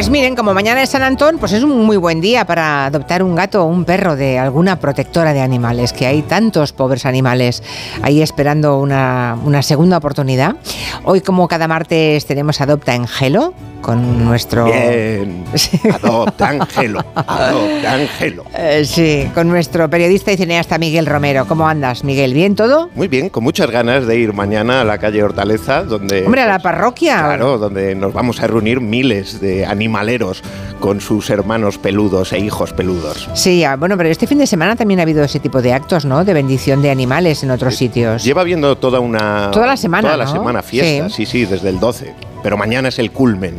Pues miren, como mañana es San Antón, pues es un muy buen día para adoptar un gato o un perro de alguna protectora de animales, que hay tantos pobres animales ahí esperando una, una segunda oportunidad. Hoy, como cada martes, tenemos Adopta en Gelo, con nuestro... Bien, adopta Angelo, adopta Angelo. Eh, sí, con nuestro periodista y cineasta Miguel Romero. ¿Cómo andas, Miguel? ¿Bien todo? Muy bien, con muchas ganas de ir mañana a la calle Hortaleza, donde... Hombre, a la pues, parroquia. Claro, donde nos vamos a reunir miles de animaleros con sus hermanos peludos e hijos peludos. Sí, ah, bueno, pero este fin de semana también ha habido ese tipo de actos, ¿no? De bendición de animales en otros sitios. Lleva viendo toda una... Toda la semana, Toda la ¿no? semana fiesta, Sí. sí, sí, desde el 12. Pero mañana es el culmen.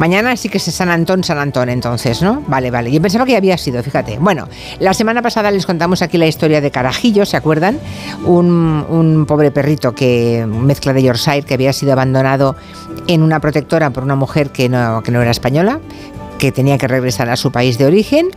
Mañana sí que es San Antón, San Antón, entonces, ¿no? Vale, vale. Yo pensaba que ya había sido, fíjate. Bueno, la semana pasada les contamos aquí la historia de Carajillo, ¿se acuerdan? Un, un pobre perrito que, mezcla de Yorkshire, que había sido abandonado en una protectora por una mujer que no, que no era española que tenía que regresar a su país de origen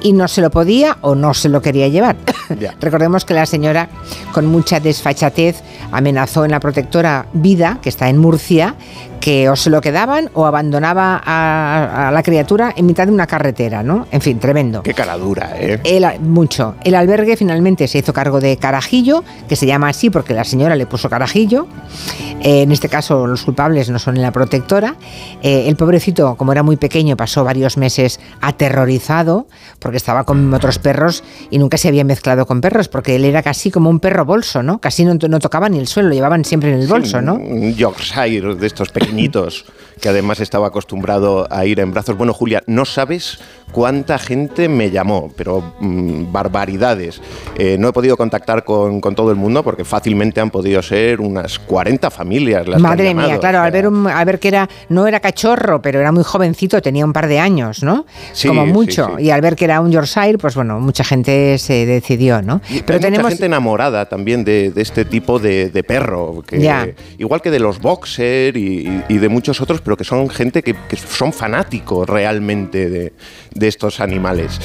y no se lo podía o no se lo quería llevar. Ya. Recordemos que la señora, con mucha desfachatez, amenazó en la protectora Vida, que está en Murcia, que o se lo quedaban o abandonaba a, a la criatura en mitad de una carretera, ¿no? En fin, tremendo. Qué cara dura, ¿eh? El, mucho. El albergue finalmente se hizo cargo de Carajillo, que se llama así porque la señora le puso Carajillo. Eh, en este caso los culpables no son en la protectora. Eh, el pobrecito, como era muy pequeño, pasó varios meses aterrorizado porque estaba con otros perros y nunca se había mezclado con perros porque él era casi como un perro bolso, ¿no? Casi no, no tocaba ni el suelo, lo llevaban siempre en el bolso, Sí, ¿no? Un Yorkshire de estos pequeñitos que además estaba acostumbrado a ir en brazos. Bueno, Julia, no sabes cuánta gente me llamó, pero mm, barbaridades. Eh, no he podido contactar con, con todo el mundo porque fácilmente han podido ser unas 40 familias las que han Madre mía, llamado. claro, O sea, al ver, un- al ver que era, no era cachorro, pero era muy jovencito, tenía un par de años, ¿no? Sí, Como mucho. sí. Y al ver que era un Yorkshire, pues bueno, mucha gente se decidió, ¿no? y Pero hay tenemos. mucha gente enamorada también de, de este tipo de, de perro, que, Ya. igual que de los boxer y, y de muchos otros, pero que son gente que, son fanáticos realmente de estos animales.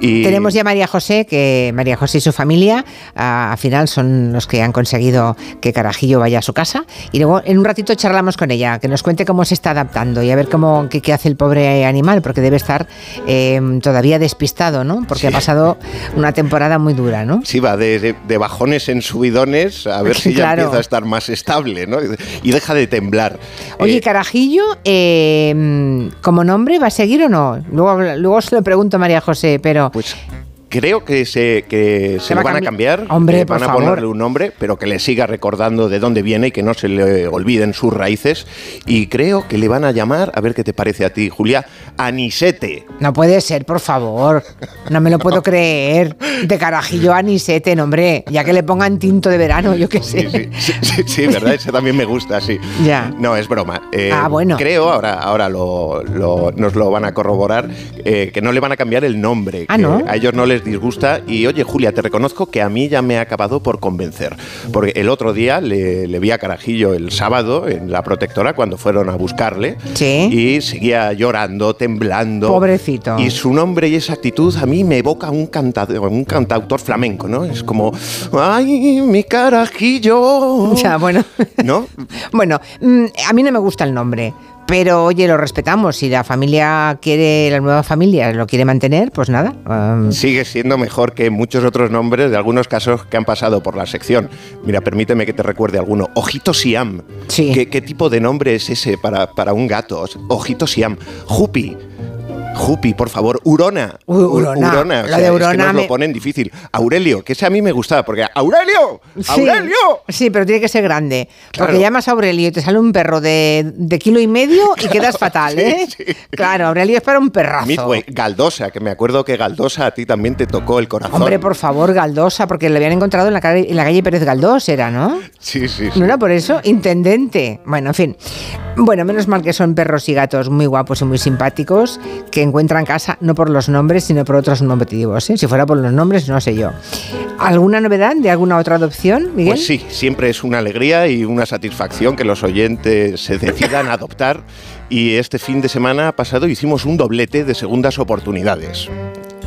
Y Tenemos ya a María José, que María José y su familia ah, al final son los que han conseguido que Carajillo vaya a su casa. Y luego en un ratito charlamos con ella, que nos cuente cómo se está adaptando y a ver cómo qué, qué hace el pobre animal, porque debe estar eh, todavía despistado, ¿no? Porque ha pasado una temporada muy dura, ¿no? Sí, va de, de- bajones en subidones a ver si ya Claro. empieza a estar más estable, ¿no? Y deja de temblar. Oye, Eh, Carajillo, eh, ¿como nombre va a seguir o no? Luego, luego se lo pregunto a María José, pero pues creo que se, que se va lo van a cambi- cambiar, Hombre, eh, van a favor. ponerle un nombre, pero que le siga recordando de dónde viene y que no se le olviden sus raíces. Y creo que le van a llamar, a ver qué te parece a ti, Julia, Anisete. no puede ser, por favor. No me lo puedo creer. De Carajillo a Nisete, no, hombre. Ya que le pongan tinto de verano, yo qué sé. Sí, sí, sí, sí, sí, ¿verdad? Ese también me gusta, sí. Ya. No, es broma. Eh, Ah, bueno. Creo, ahora, ahora lo, lo- nos lo van a corroborar, eh, que no le van a cambiar el nombre. Ah, que ¿no? A ellos no les disgusta. Y oye, Julia, te reconozco que a mí ya me ha acabado por convencer. Porque el otro día le, le vi a Carajillo el sábado en la protectora cuando fueron a buscarle. Sí. Y seguía llorando, temblando. Pobrecito. Y su nombre y esa actitud a mí me evoca un, cantador, un cantautor flamenco, ¿no? Es como, ¡ay, mi Carajillo! Ya, bueno. ¿No? Bueno, mm, a mí no me gusta el nombre. Pero oye, lo respetamos. Si la familia quiere, la nueva familia lo quiere mantener, pues nada. um, Sigue siendo mejor que muchos otros nombres de algunos casos que han pasado por la sección. Mira, permíteme que te recuerde alguno. Ojito Siam. Sí. ¿Qué, qué tipo de nombre es ese para, para un gato? Ojito Siam. Jupi. Jupi, por favor. Urona. Urona. Urona. O sea, de es que Urona nos me- lo ponen difícil. Aurelio, que ese a mí me gustaba, porque ¡Aurelio! ¡Aurelio! Sí, pero tiene que ser grande. Porque llamas a Aurelio y te sale un perro de, de kilo y medio y quedas fatal, Sí, ¿eh? sí. Claro, Aurelio es para un perrazo. Midway, Galdosa, que me acuerdo que Galdosa a ti también te tocó el corazón. Hombre, por favor, Galdosa, porque le habían encontrado en la calle, en la calle Pérez Galdós, era, ¿no? Sí, sí, sí. ¿No era por eso? Intendente. Bueno, en fin. Bueno, menos mal que son perros y gatos muy guapos y muy simpáticos que encuentran casa no por los nombres, sino por otros motivos. ¿eh? Si fuera por los nombres, no sé yo. ¿Alguna novedad de alguna otra adopción, Miguel? Pues sí, siempre es una alegría y una satisfacción que los oyentes se decidan a adoptar. Y este fin de semana pasado hicimos un doblete de segundas oportunidades.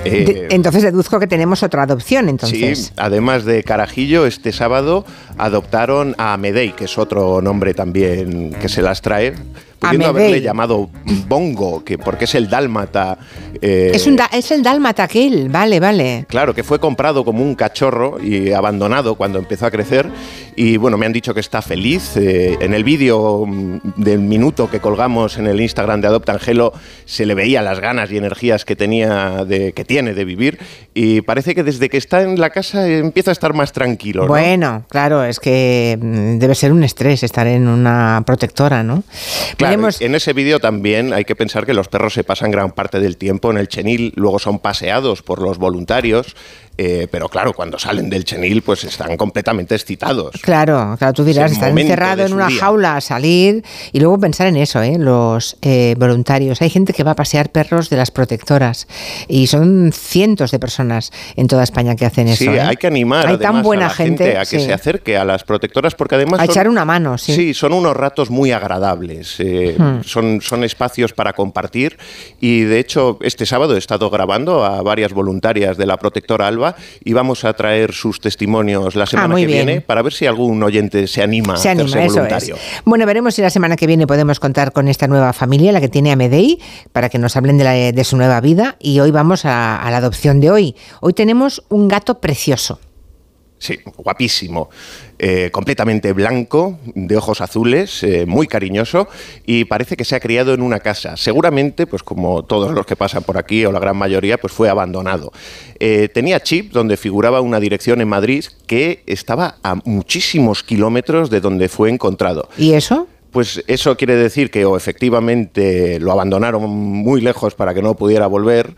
Eh, entonces deduzco que tenemos otra adopción, entonces. Sí, además de Carajillo, este sábado adoptaron a Medei, que es otro nombre también que se las trae, pudiendo haberle llamado Bongo, que porque es el dálmata. Eh, es, un es el dálmata aquel, vale, vale. Claro, que fue comprado como un cachorro y abandonado cuando empezó a crecer. Y bueno, me han dicho que está feliz. Eh, en el vídeo mm, del minuto que colgamos en el Instagram de Adopta Angelo se le veía las ganas y energías que tenía, de, que tiene de vivir. Y parece que desde que está en la casa empieza a estar más tranquilo. Bueno, claro, es que mm, debe ser un estrés estar en una protectora, ¿no? Claro, en ese vídeo también hay que pensar que los perros se pasan gran parte del tiempo en el chenil, luego son paseados por los voluntarios eh, pero claro, cuando salen del chenil, pues están completamente excitados. Claro, claro, tú dirás, estar encerrado en una jaula, salir y luego pensar en eso, ¿eh? los eh, voluntarios. Hay gente que va a pasear perros de las protectoras y son cientos de personas en toda España que hacen eso. Sí, ¿eh? hay que animar hay tan buena a la gente, a que se acerque a las protectoras porque además... A echar una mano, sí. Sí, son unos ratos muy agradables, hmm. son, son espacios para compartir y de hecho este sábado he estado grabando a varias voluntarias de la protectora Alba y vamos a traer sus testimonios la ah, semana que viene para ver si algún oyente se anima a hacerse voluntario. Bueno, veremos si la semana que viene podemos contar con esta nueva familia, la que tiene a Medei, para que nos hablen de, su nueva vida. Y hoy vamos a la adopción de hoy. Hoy tenemos un gato precioso. Sí, guapísimo. Eh, completamente blanco, de ojos azules, eh, muy cariñoso y parece que se ha criado en una casa. Seguramente, pues como todos los que pasan por aquí o la gran mayoría, pues fue abandonado. Eh, tenía chip donde figuraba una dirección en Madrid que estaba a muchísimos kilómetros de donde fue encontrado. ¿Y eso? Pues eso quiere decir que o efectivamente lo abandonaron muy lejos para que no pudiera volver.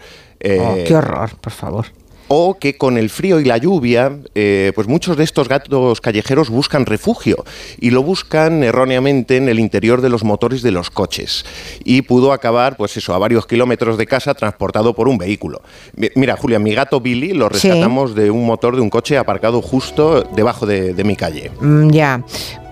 Oh, ¡Qué horror, por favor! O que con el frío y la lluvia, eh, pues muchos de estos gatos callejeros buscan refugio y lo buscan erróneamente en el interior de los motores de los coches y pudo acabar, pues eso, a varios kilómetros de casa transportado por un vehículo. Mira, Julia, mi gato Billy lo rescatamos de un motor de un coche aparcado justo debajo de, mi calle. Mm, ya,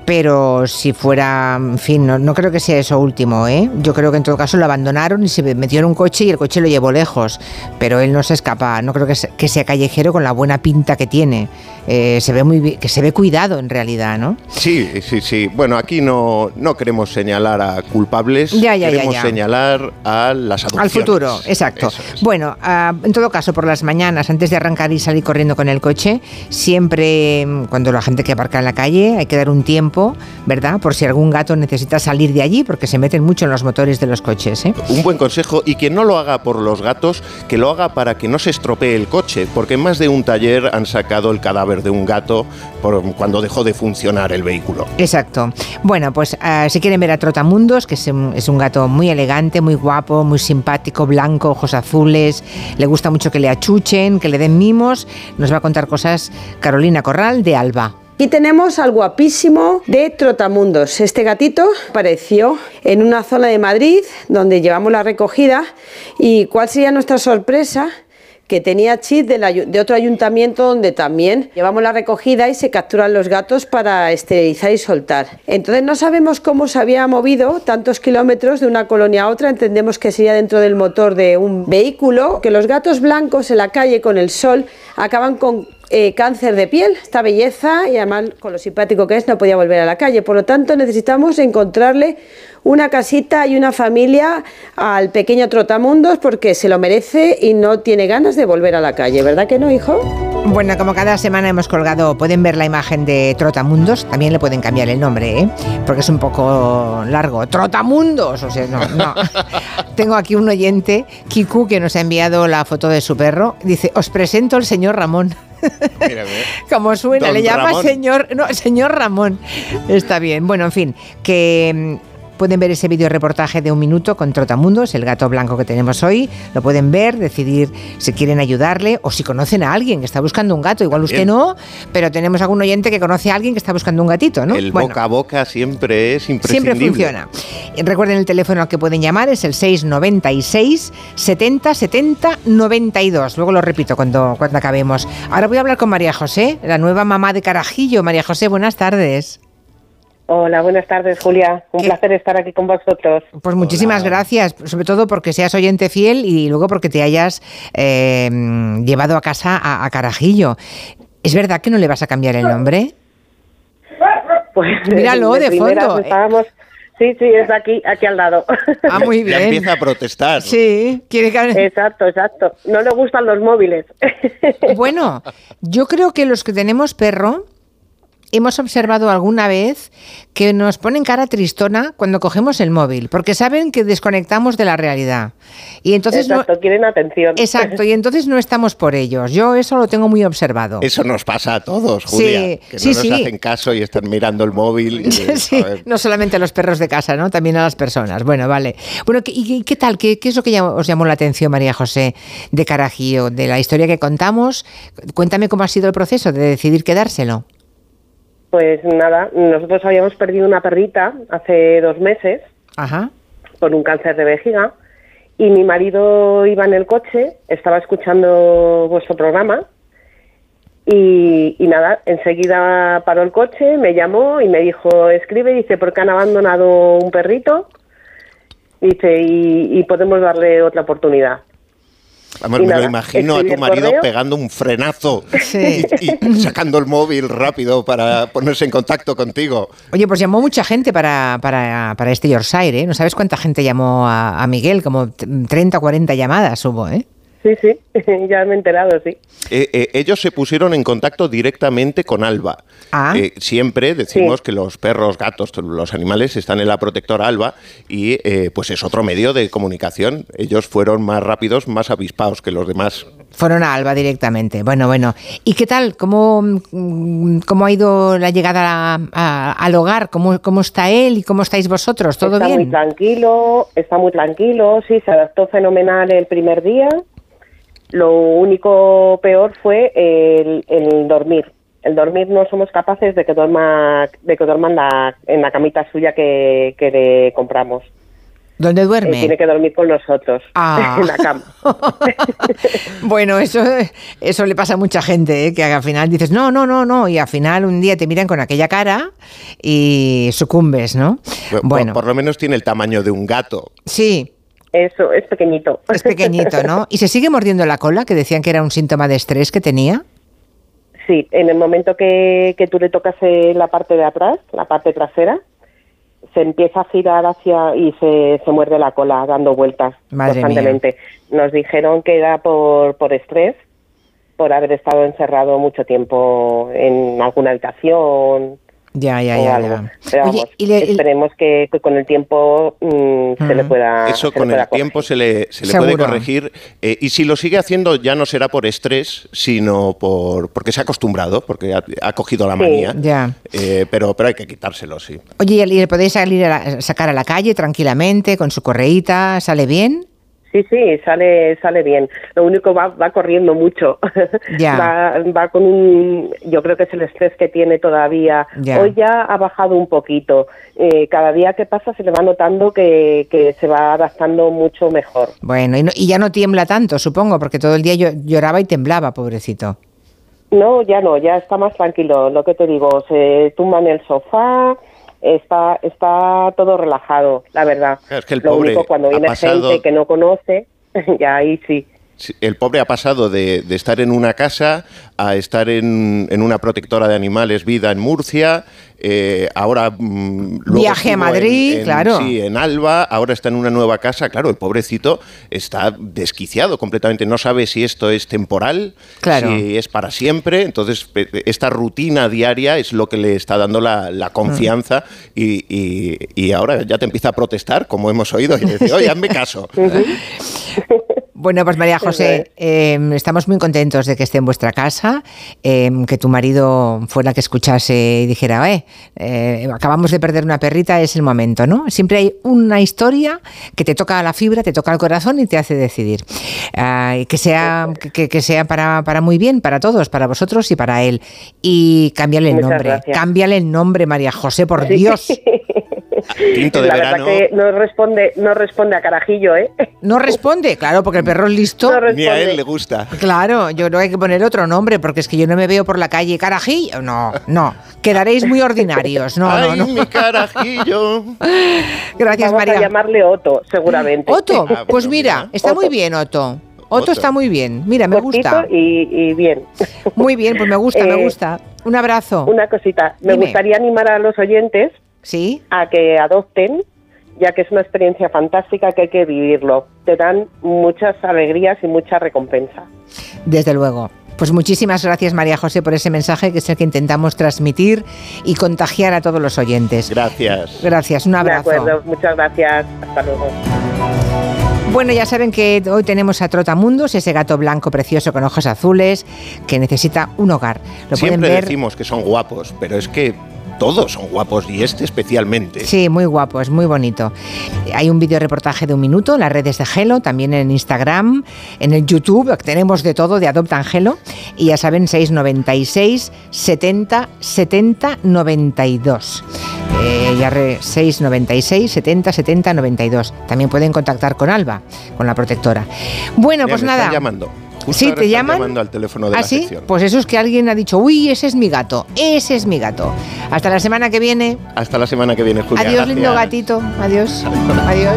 pero si fuera, en fin, no, creo que sea eso último, ¿eh? Yo creo que en todo caso lo abandonaron y se metió en un coche y el coche lo llevó lejos, pero él no se escapa, no creo que sea, que sea callejero con la buena pinta que tiene. Eh, se ve muy que se ve cuidado en realidad, ¿no? Sí, sí, sí. Bueno, aquí no, no queremos señalar a culpables, ya, ya, queremos señalar a las adopciones. Al futuro, exacto. Bueno, ah, en todo caso, por las mañanas, antes de arrancar y salir corriendo con el coche, siempre mm, cuando la gente que aparca en la calle hay que dar un tiempo, ¿verdad? Por si algún gato necesita salir de allí, porque se meten mucho en los motores de los coches. ¿eh? Un buen consejo, y quien no lo haga por los gatos, que lo haga para que no se estropee el coche, porque en más de un taller han sacado el cadáver de un gato por, cuando dejó de funcionar el vehículo. Exacto. Bueno, pues ah, si quieren ver a Trotamundos, que es un, gato muy elegante, muy guapo, muy simpático, blanco, ojos azules, le gusta mucho que le achuchen, que le den mimos, nos va a contar cosas Carolina Corral de Alba. Y tenemos al guapísimo de Trotamundos. Este gatito apareció en una zona de Madrid donde llevamos la recogida. ¿Y cuál sería nuestra sorpresa? Que tenía chip de, otro ayuntamiento donde también llevamos la recogida y se capturan los gatos para esterilizar y soltar. Entonces no sabemos cómo se había movido tantos kilómetros de una colonia a otra, entendemos que sería dentro del motor de un vehículo, que los gatos blancos en la calle con el sol acaban con eh, cáncer de piel, esta belleza y además con lo simpático que es no podía volver a la calle. Por lo tanto necesitamos encontrarle una casita y una familia al pequeño Trotamundos porque se lo merece y no tiene ganas de volver a la calle, ¿verdad que no, hijo? Bueno, como cada semana hemos colgado, pueden ver la imagen de Trotamundos, también le pueden cambiar el nombre, ¿eh? porque es un poco largo. Trotamundos, o sea, no, no. Tengo aquí un oyente, Kiku, que nos ha enviado la foto de su perro. Dice, os presento al señor Ramón. Como suena, le llama señor, no, señor Ramón. Está bien. Bueno, en fin, que Pueden ver ese video reportaje de un minuto con Trotamundos, el gato blanco que tenemos hoy. Lo pueden ver, decidir si quieren ayudarle o si conocen a alguien que está buscando un gato. Igual usted no, pero tenemos algún oyente que conoce a alguien que está buscando un gatito, ¿no? El boca a boca siempre es imprescindible. Siempre funciona. Recuerden el teléfono al que pueden llamar, es el 696 70 70 92. Luego lo repito cuando, cuando acabemos. Ahora voy a hablar con María José, la nueva mamá de Carajillo. María José, buenas tardes. Hola, buenas tardes, Julia. Un placer estar aquí con vosotros. Pues muchísimas gracias, sobre todo porque seas oyente fiel y luego porque te hayas eh, llevado a casa a, Carajillo. ¿Es verdad que no le vas a cambiar el nombre? Pues míralo de, fondo. Estábamos, Sí, sí, es aquí, aquí al lado. Ah, muy Ya bien. empieza a protestar. Sí, quiere que... Exacto, exacto. No le gustan los móviles. Bueno, yo creo que los que tenemos perro hemos observado alguna vez que nos ponen cara tristona cuando cogemos el móvil, porque saben que desconectamos de la realidad. Y entonces no- Exacto, quieren atención. Exacto, y entonces no estamos por ellos. Yo eso lo tengo muy observado. Eso nos pasa a todos, Sí, Julia. que no sí, nos sí. hacen caso y están mirando el móvil. y, Sí, no solamente a los perros de casa, ¿no? También a las personas. Bueno, vale. Bueno, ¿y qué tal? ¿Qué, qué es lo que os llamó la atención, María José, de Carajillo? De la historia que contamos. Cuéntame cómo ha sido el proceso de decidir quedárselo. Pues nada, nosotros habíamos perdido una perrita hace dos meses Ajá. por un cáncer de vejiga y mi marido iba en el coche, estaba escuchando vuestro programa y, y nada, enseguida paró el coche, me llamó y me dijo, escribe, dice, porque han abandonado un perrito, dice, y, y podemos darle otra oportunidad. Vamos, Y me lo imagino a tu marido correo. pegando un frenazo Sí. y, y sacando el móvil rápido para ponerse en contacto contigo. Oye, pues llamó mucha gente para, para, para este Yorkshire, ¿eh? No sabes cuánta gente llamó a, a Miguel, como t- 30 o 40 llamadas hubo, ¿eh? Sí, sí, ya me he enterado, sí. Eh, eh, ellos se pusieron en contacto directamente con Alba. Ah. Eh, siempre decimos Sí. que los perros, gatos, los animales están en la protectora Alba y eh, pues es otro medio de comunicación. Ellos fueron más rápidos, más avispados que los demás. Fueron a Alba directamente. Bueno, bueno. ¿Y qué tal? ¿Cómo, mm, cómo ha ido la llegada a- a- al hogar? ¿Cómo, ¿Cómo está él y cómo estáis vosotros? ¿Todo está muy bien? tranquilo, está muy tranquilo, sí, se adaptó fenomenal el primer día. Lo único peor fue el, el dormir. El dormir no somos capaces de que duerma, de que duerma en la, en la camita suya que, que le compramos. ¿Dónde Eh, duerme? tiene que dormir con nosotros Ah. en la cama. bueno, eso, eso le pasa a mucha gente, ¿eh? que al final dices, no, no, no, no, y al final un día te miran con aquella cara y sucumbes, ¿no? Bueno, por lo menos tiene el tamaño de un gato. sí, Eso, es pequeñito. es pequeñito, ¿no? ¿Y se sigue mordiendo la cola, que decían que era un síntoma de estrés que tenía? Sí, en el momento que, que tú le tocas eh, la parte de atrás, la parte trasera, se empieza a girar hacia y se, se muerde la cola dando vueltas Madre constantemente. Nos dijeron que era por, por estrés, por haber estado encerrado mucho tiempo en alguna habitación Ya, ya, ya. ya. Pero Oye, y le- esperemos que, que con el tiempo mm, se le pueda Eso se le con pueda el tiempo se le, se le puede corregir. eh, y si lo sigue haciendo ya no será por estrés, sino por porque se ha acostumbrado, porque ha, ha cogido la Sí. manía. Ya. Eh, pero, pero hay que quitárselo, sí. Oye, ¿y le podéis salir a la- sacar a la calle tranquilamente con su correíta? ¿Sale bien? Sí, sí, sale, sale bien. Lo único va, va corriendo mucho. Ya. Va, va con un, yo creo que es el estrés que tiene todavía. Ya. Hoy ya ha bajado un poquito. Eh, cada día que pasa se le va notando que, que se va adaptando mucho mejor. Bueno, y, no- y ya no tiembla tanto, supongo, porque todo el día llo- lloraba y temblaba, pobrecito. No, ya no, ya está más tranquilo. Lo que te digo, se tumba en el sofá, está, está todo relajado, la verdad. Es que el Lo pobre único cuando viene pasado- gente que no conoce, ya ahí sí. El pobre ha pasado de, de estar en una casa a estar en, en una protectora de animales vida en Murcia, eh, ahora mm, luego Viaje a en- Madrid, en- claro. Sí, en Alba, ahora está en una nueva casa. Claro, el pobrecito está desquiciado completamente. No sabe si esto es temporal, Claro. si es para siempre. Entonces, esta rutina diaria es lo que le está dando la, la confianza y, y- y ahora ya te empieza a protestar, como hemos oído, y dice, oye, hazme caso. Bueno, pues María José, eh, estamos muy contentos de que esté en vuestra casa, eh, que tu marido fuera que escuchase y dijera, eh, eh, acabamos de perder una perrita, es el momento, ¿no? Siempre hay una historia que te toca la fibra, te toca el corazón y te hace decidir. Ah, que sea, que, que sea para, para muy bien, para todos, para vosotros y para él. Y cámbiale el Muchas nombre, gracias. cámbiale el nombre, María José, por Sí. Dios. Tinto de la verano. verdad que no responde, no responde a carajillo, ¿eh? No responde, claro, porque el perro es listo. No Ni a él le gusta. Claro, yo creo que hay que poner otro nombre, porque es que yo no me veo por la calle carajillo. No, no. Quedaréis muy ordinarios. No, ¡Ay, no, no. mi carajillo! Gracias, Vamos a María. llamarle Otto, seguramente. Otto, Ah, pues bueno, mira, mira. está muy bien, Otto. Otto Otto. está muy bien. Mira, me Cortito gusta. Y, y bien. Muy bien, pues me gusta, me Eh, gusta. Un abrazo. Una cosita, me Dime. gustaría animar a los oyentes Sí. a que adopten, ya que es una experiencia fantástica que hay que vivirlo. Te dan muchas alegrías y mucha recompensa. Desde luego. Pues muchísimas gracias María José por ese mensaje que es el que intentamos transmitir y contagiar a todos los oyentes. Gracias. Gracias, un De abrazo. acuerdo, muchas gracias. Hasta luego. Bueno, ya saben que hoy tenemos a Trotamundos, ese gato blanco precioso con ojos azules que necesita un hogar. Lo Siempre pueden ver. decimos que son guapos, pero es que todos son guapos y este especialmente. Sí, muy guapo, es muy bonito. Hay un video reportaje de un minuto en las redes de Gelo, también en Instagram, en el YouTube, tenemos de todo de Adopta Angelo. Y ya saben, 696 70 70 92. Eh, ya re- 696 70 70 92. También pueden contactar con Alba, con la protectora. Bueno, pues me nada. están llamando. Justo Sí, te están llaman. llamando al teléfono de ¿Ah, la sí? sección. Pues eso es que alguien ha dicho, uy, ese es mi gato, ese es mi gato. Hasta la semana que viene. Hasta la semana que viene, Julia. Adiós, lindo gatito. Adiós. Adiós.